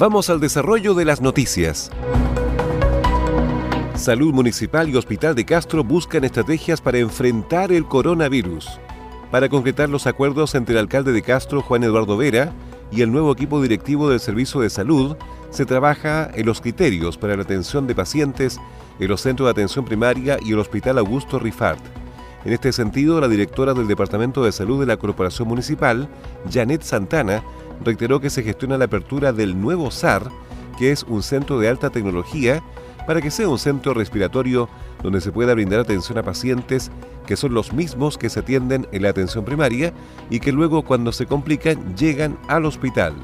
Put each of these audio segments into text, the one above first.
Vamos al desarrollo de las noticias. Salud Municipal y Hospital de Castro buscan estrategias para enfrentar el coronavirus. Para concretar los acuerdos entre el alcalde de Castro, Juan Eduardo Vera, y el nuevo equipo directivo del Servicio de Salud, se trabaja en los criterios para la atención de pacientes en los centros de atención primaria y el Hospital Augusto Rifart. En este sentido, la directora del Departamento de Salud de la Corporación Municipal, Janet Santana, reiteró que se gestiona la apertura del nuevo SAR, que es un centro de alta tecnología, para que sea un centro respiratorio donde se pueda brindar atención a pacientes que son los mismos que se atienden en la atención primaria y que luego cuando se complican llegan al hospital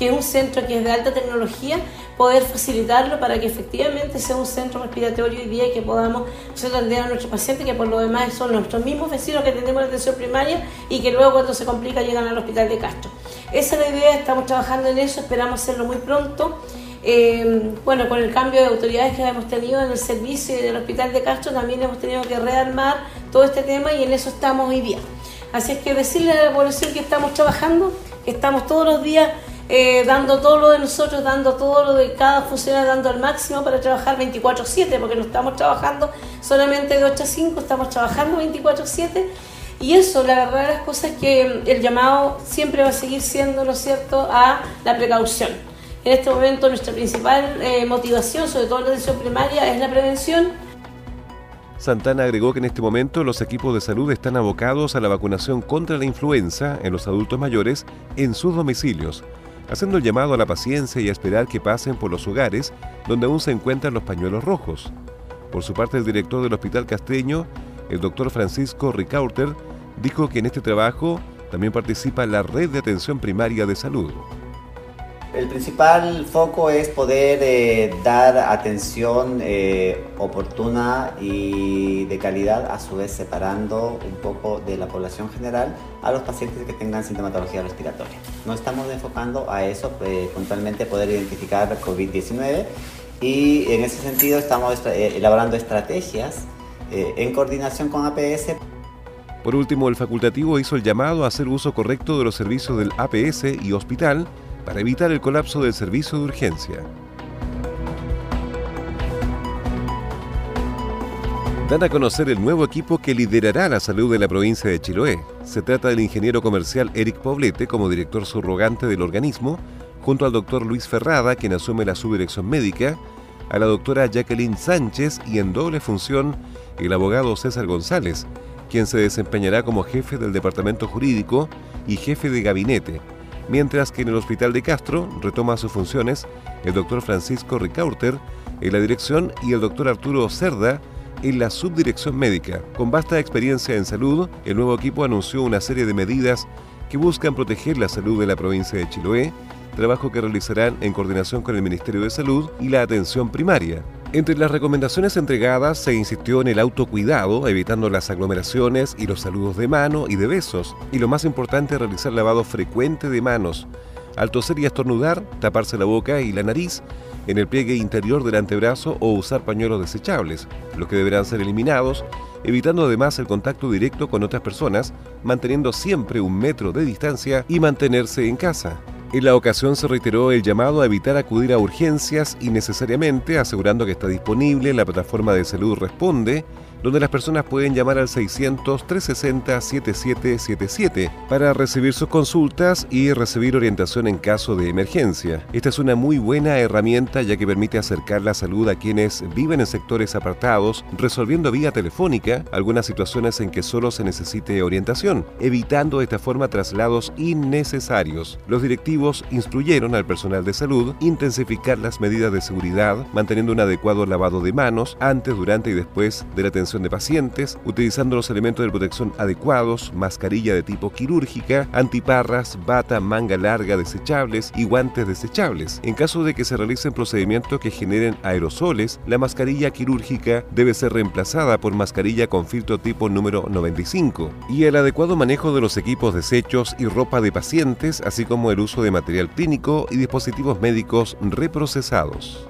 que es un centro que es de alta tecnología, poder facilitarlo para que efectivamente sea un centro respiratorio hoy día y que podamos atender a nuestros pacientes, que por lo demás son nuestros mismos vecinos que tenemos la atención primaria y que luego cuando se complica llegan al hospital de Castro. Esa es la idea, estamos trabajando en eso, esperamos hacerlo muy pronto. Eh, bueno, con el cambio de autoridades que hemos tenido en el servicio del Hospital de Castro, también hemos tenido que rearmar todo este tema y en eso estamos hoy día. Así es que decirle a la población que estamos trabajando, que estamos todos los días eh, dando todo lo de nosotros, dando todo lo de cada funcionario, dando al máximo para trabajar 24/7, porque no estamos trabajando solamente de 8 a 5, estamos trabajando 24/7. Y eso, la verdad las cosas es que el llamado siempre va a seguir siendo, ¿no cierto?, a la precaución. En este momento nuestra principal eh, motivación, sobre todo en la atención primaria, es la prevención. Santana agregó que en este momento los equipos de salud están abocados a la vacunación contra la influenza en los adultos mayores en sus domicilios haciendo el llamado a la paciencia y a esperar que pasen por los hogares donde aún se encuentran los pañuelos rojos. Por su parte, el director del Hospital Castreño, el doctor Francisco Ricauter, dijo que en este trabajo también participa la red de atención primaria de salud. El principal foco es poder eh, dar atención eh, oportuna y de calidad, a su vez separando un poco de la población general a los pacientes que tengan sintomatología respiratoria. No estamos enfocando a eso, eh, puntualmente poder identificar COVID-19 y en ese sentido estamos elaborando estrategias en coordinación con APS. Por último, el facultativo hizo el llamado a hacer uso correcto de los servicios del APS y hospital para evitar el colapso del servicio de urgencia. Dan a conocer el nuevo equipo que liderará la salud de la provincia de Chiloé. Se trata del ingeniero comercial Eric Poblete como director subrogante del organismo, junto al doctor Luis Ferrada, quien asume la subdirección médica, a la doctora Jacqueline Sánchez y en doble función el abogado César González, quien se desempeñará como jefe del departamento jurídico y jefe de gabinete mientras que en el Hospital de Castro retoma sus funciones el doctor Francisco Ricauter en la dirección y el doctor Arturo Cerda en la subdirección médica. Con vasta experiencia en salud, el nuevo equipo anunció una serie de medidas que buscan proteger la salud de la provincia de Chiloé, trabajo que realizarán en coordinación con el Ministerio de Salud y la atención primaria. Entre las recomendaciones entregadas se insistió en el autocuidado, evitando las aglomeraciones y los saludos de mano y de besos, y lo más importante, realizar lavado frecuente de manos. Al toser y estornudar, taparse la boca y la nariz en el pliegue interior del antebrazo o usar pañuelos desechables, los que deberán ser eliminados, evitando además el contacto directo con otras personas, manteniendo siempre un metro de distancia y mantenerse en casa. En la ocasión se reiteró el llamado a evitar acudir a urgencias innecesariamente, asegurando que está disponible la plataforma de salud Responde donde las personas pueden llamar al 600-360-7777 para recibir sus consultas y recibir orientación en caso de emergencia. Esta es una muy buena herramienta ya que permite acercar la salud a quienes viven en sectores apartados, resolviendo vía telefónica algunas situaciones en que solo se necesite orientación, evitando de esta forma traslados innecesarios. Los directivos instruyeron al personal de salud intensificar las medidas de seguridad, manteniendo un adecuado lavado de manos antes, durante y después de la atención de pacientes, utilizando los elementos de protección adecuados, mascarilla de tipo quirúrgica, antiparras, bata, manga larga desechables y guantes desechables. En caso de que se realicen procedimientos que generen aerosoles, la mascarilla quirúrgica debe ser reemplazada por mascarilla con filtro tipo número 95 y el adecuado manejo de los equipos desechos y ropa de pacientes, así como el uso de material clínico y dispositivos médicos reprocesados.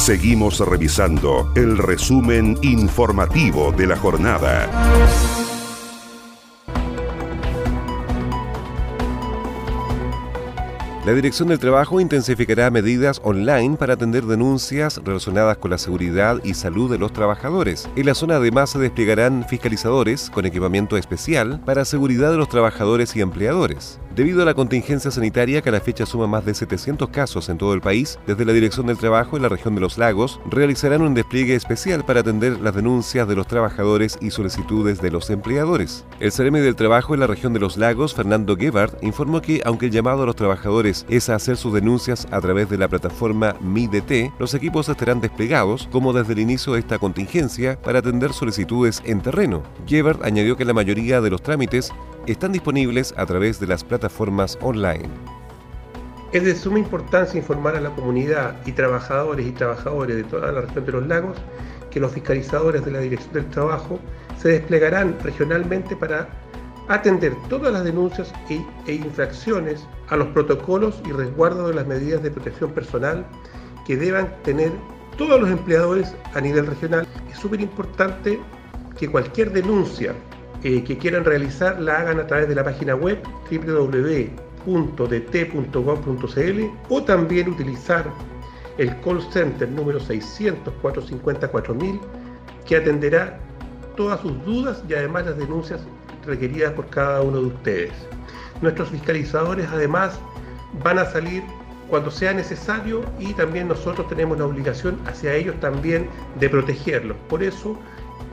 Seguimos revisando el resumen informativo de la jornada. La Dirección del Trabajo intensificará medidas online para atender denuncias relacionadas con la seguridad y salud de los trabajadores. En la zona además se desplegarán fiscalizadores con equipamiento especial para seguridad de los trabajadores y empleadores. Debido a la contingencia sanitaria que a la fecha suma más de 700 casos en todo el país, desde la Dirección del Trabajo en la región de los lagos realizarán un despliegue especial para atender las denuncias de los trabajadores y solicitudes de los empleadores. El Ceremi del Trabajo en la región de los lagos, Fernando Gebhardt, informó que aunque el llamado a los trabajadores es a hacer sus denuncias a través de la plataforma MIDT, los equipos estarán desplegados como desde el inicio de esta contingencia para atender solicitudes en terreno. Gebhardt añadió que la mayoría de los trámites están disponibles a través de las plataformas online. Es de suma importancia informar a la comunidad y trabajadores y trabajadores de toda la región de los lagos que los fiscalizadores de la Dirección del Trabajo se desplegarán regionalmente para atender todas las denuncias e, infracciones a los protocolos y resguardo de las medidas de protección personal que deban tener todos los empleadores a nivel regional. Es súper importante que cualquier denuncia eh, que quieran realizar la hagan a través de la página web www.dt.gov.cl o también utilizar el call center número 600 450 que atenderá todas sus dudas y además las denuncias requeridas por cada uno de ustedes. Nuestros fiscalizadores además van a salir cuando sea necesario y también nosotros tenemos la obligación hacia ellos también de protegerlos. Por eso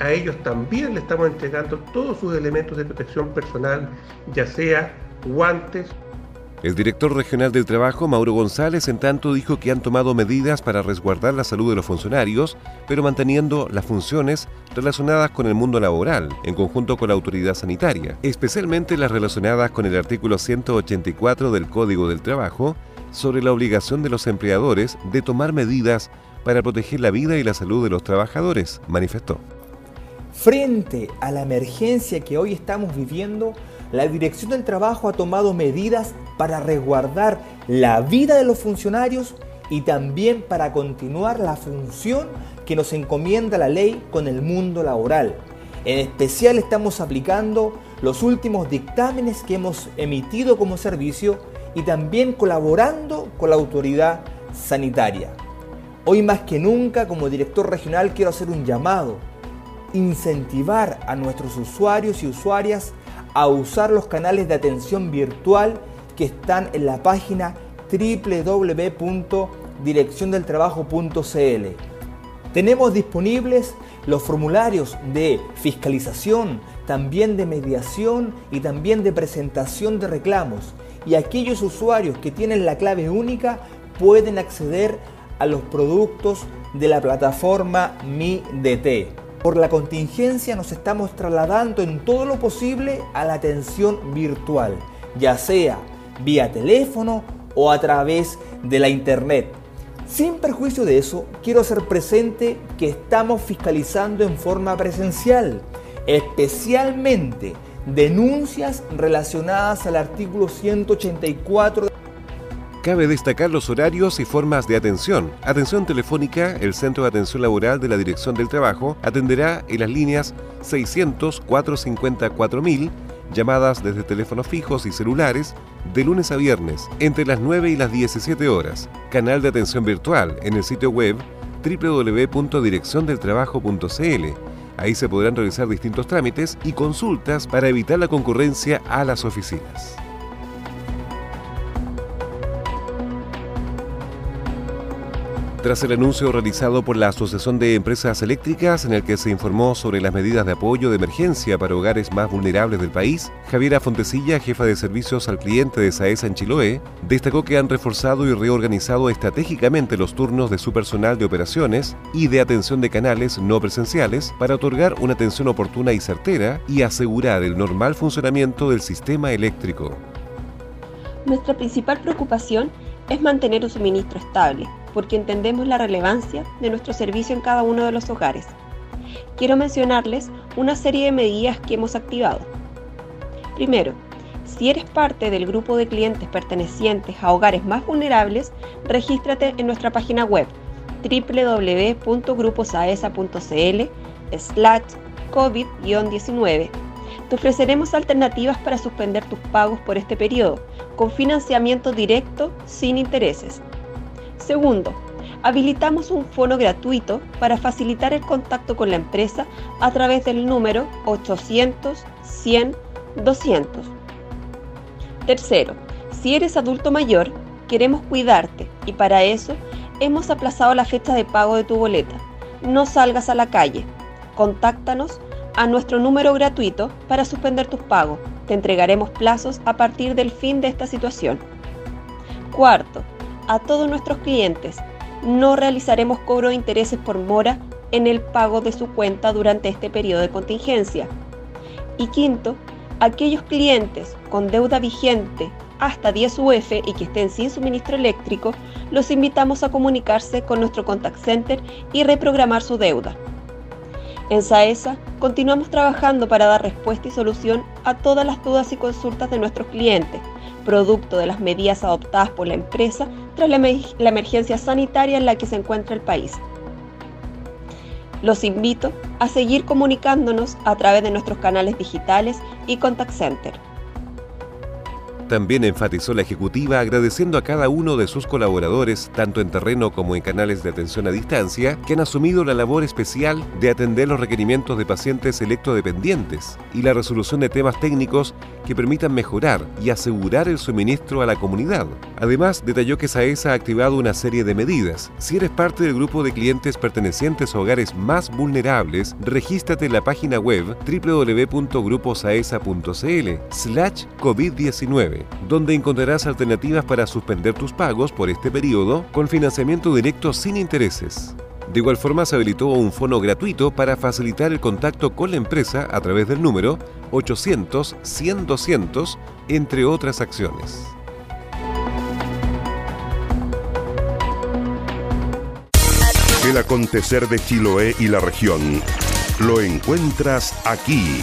a ellos también le estamos entregando todos sus elementos de protección personal, ya sea guantes. El director regional del trabajo, Mauro González, en tanto dijo que han tomado medidas para resguardar la salud de los funcionarios, pero manteniendo las funciones relacionadas con el mundo laboral, en conjunto con la autoridad sanitaria, especialmente las relacionadas con el artículo 184 del Código del Trabajo, sobre la obligación de los empleadores de tomar medidas para proteger la vida y la salud de los trabajadores, manifestó. Frente a la emergencia que hoy estamos viviendo, la Dirección del Trabajo ha tomado medidas para resguardar la vida de los funcionarios y también para continuar la función que nos encomienda la ley con el mundo laboral. En especial estamos aplicando los últimos dictámenes que hemos emitido como servicio y también colaborando con la autoridad sanitaria. Hoy más que nunca como director regional quiero hacer un llamado incentivar a nuestros usuarios y usuarias a usar los canales de atención virtual que están en la página www.direcciondeltrabajo.cl. Tenemos disponibles los formularios de fiscalización, también de mediación y también de presentación de reclamos. Y aquellos usuarios que tienen la clave única pueden acceder a los productos de la plataforma MiDT. Por la contingencia nos estamos trasladando en todo lo posible a la atención virtual, ya sea vía teléfono o a través de la internet. Sin perjuicio de eso, quiero hacer presente que estamos fiscalizando en forma presencial, especialmente denuncias relacionadas al artículo 184 Cabe destacar los horarios y formas de atención. Atención telefónica, el Centro de Atención Laboral de la Dirección del Trabajo atenderá en las líneas 600 450 4000, llamadas desde teléfonos fijos y celulares, de lunes a viernes, entre las 9 y las 17 horas. Canal de atención virtual en el sitio web www.direcciondeltrabajo.cl. Ahí se podrán realizar distintos trámites y consultas para evitar la concurrencia a las oficinas. Tras el anuncio realizado por la Asociación de Empresas Eléctricas en el que se informó sobre las medidas de apoyo de emergencia para hogares más vulnerables del país, Javiera Fontecilla, jefa de servicios al cliente de SAESA en Chiloé, destacó que han reforzado y reorganizado estratégicamente los turnos de su personal de operaciones y de atención de canales no presenciales para otorgar una atención oportuna y certera y asegurar el normal funcionamiento del sistema eléctrico. Nuestra principal preocupación es mantener un suministro estable porque entendemos la relevancia de nuestro servicio en cada uno de los hogares. Quiero mencionarles una serie de medidas que hemos activado. Primero, si eres parte del grupo de clientes pertenecientes a hogares más vulnerables, regístrate en nuestra página web www.gruposaesa.cl slash COVID-19. Te ofreceremos alternativas para suspender tus pagos por este periodo, con financiamiento directo sin intereses. Segundo, habilitamos un fono gratuito para facilitar el contacto con la empresa a través del número 800 100 200. Tercero, si eres adulto mayor, queremos cuidarte y para eso hemos aplazado la fecha de pago de tu boleta. No salgas a la calle. Contáctanos a nuestro número gratuito para suspender tus pagos. Te entregaremos plazos a partir del fin de esta situación. Cuarto, a todos nuestros clientes. No realizaremos cobro de intereses por mora en el pago de su cuenta durante este periodo de contingencia. Y quinto, aquellos clientes con deuda vigente hasta 10 UF y que estén sin suministro eléctrico, los invitamos a comunicarse con nuestro contact center y reprogramar su deuda. En SAESA continuamos trabajando para dar respuesta y solución a todas las dudas y consultas de nuestros clientes, producto de las medidas adoptadas por la empresa tras la, la emergencia sanitaria en la que se encuentra el país. Los invito a seguir comunicándonos a través de nuestros canales digitales y contact center. También enfatizó la ejecutiva agradeciendo a cada uno de sus colaboradores, tanto en terreno como en canales de atención a distancia, que han asumido la labor especial de atender los requerimientos de pacientes electrodependientes y la resolución de temas técnicos que permitan mejorar y asegurar el suministro a la comunidad. Además, detalló que SAESA ha activado una serie de medidas. Si eres parte del grupo de clientes pertenecientes a hogares más vulnerables, regístrate en la página web www.gruposaesa.cl slash COVID-19 donde encontrarás alternativas para suspender tus pagos por este periodo con financiamiento directo sin intereses. De igual forma, se habilitó un fono gratuito para facilitar el contacto con la empresa a través del número 800 100 200, entre otras acciones. El acontecer de Chiloé y la región lo encuentras aquí.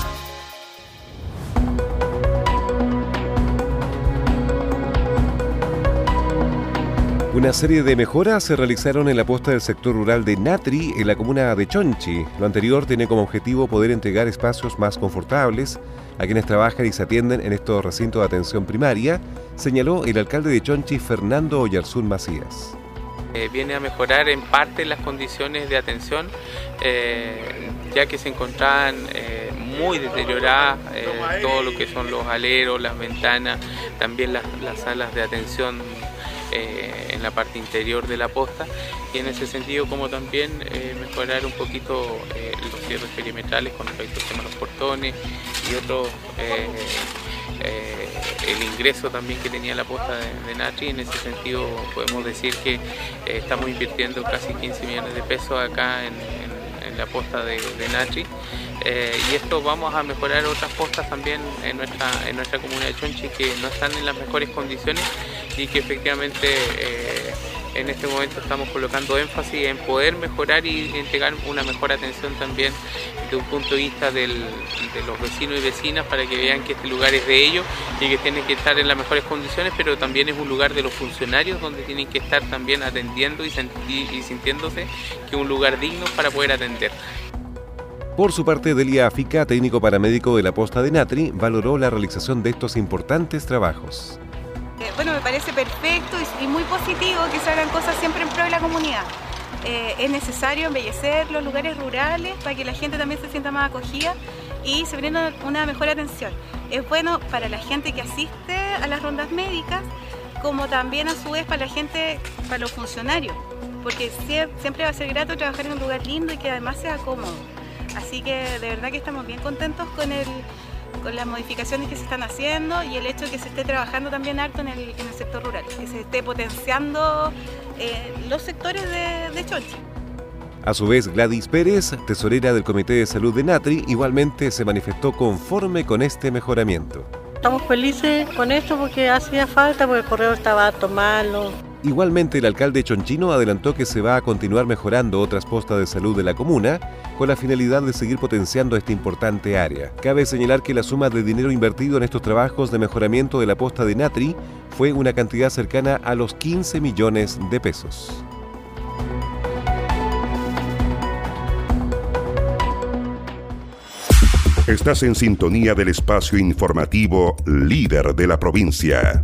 Una serie de mejoras se realizaron en la posta del sector rural de Natri, en la comuna de Chonchi. Lo anterior tiene como objetivo poder entregar espacios más confortables a quienes trabajan y se atienden en estos recintos de atención primaria, señaló el alcalde de Chonchi, Fernando Oyarzún Macías. Eh, viene a mejorar en parte las condiciones de atención, eh, ya que se encontraban eh, muy deterioradas todo lo que son los aleros, las ventanas, también las salas de atención eh, en la parte interior de la posta y en ese sentido como también eh, mejorar un poquito eh, los cierres perimetrales con respecto al tema de los portones y otros el ingreso también que tenía la posta de, Natri. En ese sentido podemos decir que estamos invirtiendo casi 15 millones de pesos acá en, la posta de, Natri. Y esto vamos a mejorar otras postas también en nuestra, en nuestra comunidad de Chonchi que no están en las mejores condiciones y que efectivamente en este momento estamos colocando énfasis en poder mejorar y entregar una mejor atención también de un punto de vista de los vecinos y vecinas para que vean que este lugar es de ellos y que tienen que estar en las mejores condiciones, pero también es un lugar de los funcionarios donde tienen que estar también atendiendo y, sintiéndose que es un lugar digno para poder atender. Por su parte, Delia Afica, técnico paramédico de la posta de Natri, valoró la realización de estos importantes trabajos. Eh, bueno, me parece perfecto y, muy positivo que se hagan cosas siempre en pro de la comunidad. Eh, es necesario embellecer los lugares rurales para que la gente también se sienta más acogida y se brinda una mejor atención. Es bueno para la gente que asiste a las rondas médicas, como también a su vez para la gente, para los funcionarios, porque siempre va a ser grato trabajar en un lugar lindo y que además sea cómodo. Así que de verdad que estamos bien contentos con el, con las modificaciones que se están haciendo y el hecho de que se esté trabajando también harto en el, sector rural, que se esté potenciando eh, los sectores de, de Chonchi. A su vez, Gladys Pérez, tesorera del Comité de Salud de Natri, igualmente se manifestó conforme con este mejoramiento. Estamos felices con esto porque hacía falta, porque el correo estaba malo. Igualmente, el alcalde Chonchino adelantó que se va a continuar mejorando otras postas de salud de la comuna con la finalidad de seguir potenciando esta importante área. Cabe señalar que la suma de dinero invertido en estos trabajos de mejoramiento de la posta de Natri fue una cantidad cercana a los 15 millones de pesos. Estás en sintonía del espacio informativo líder de la provincia.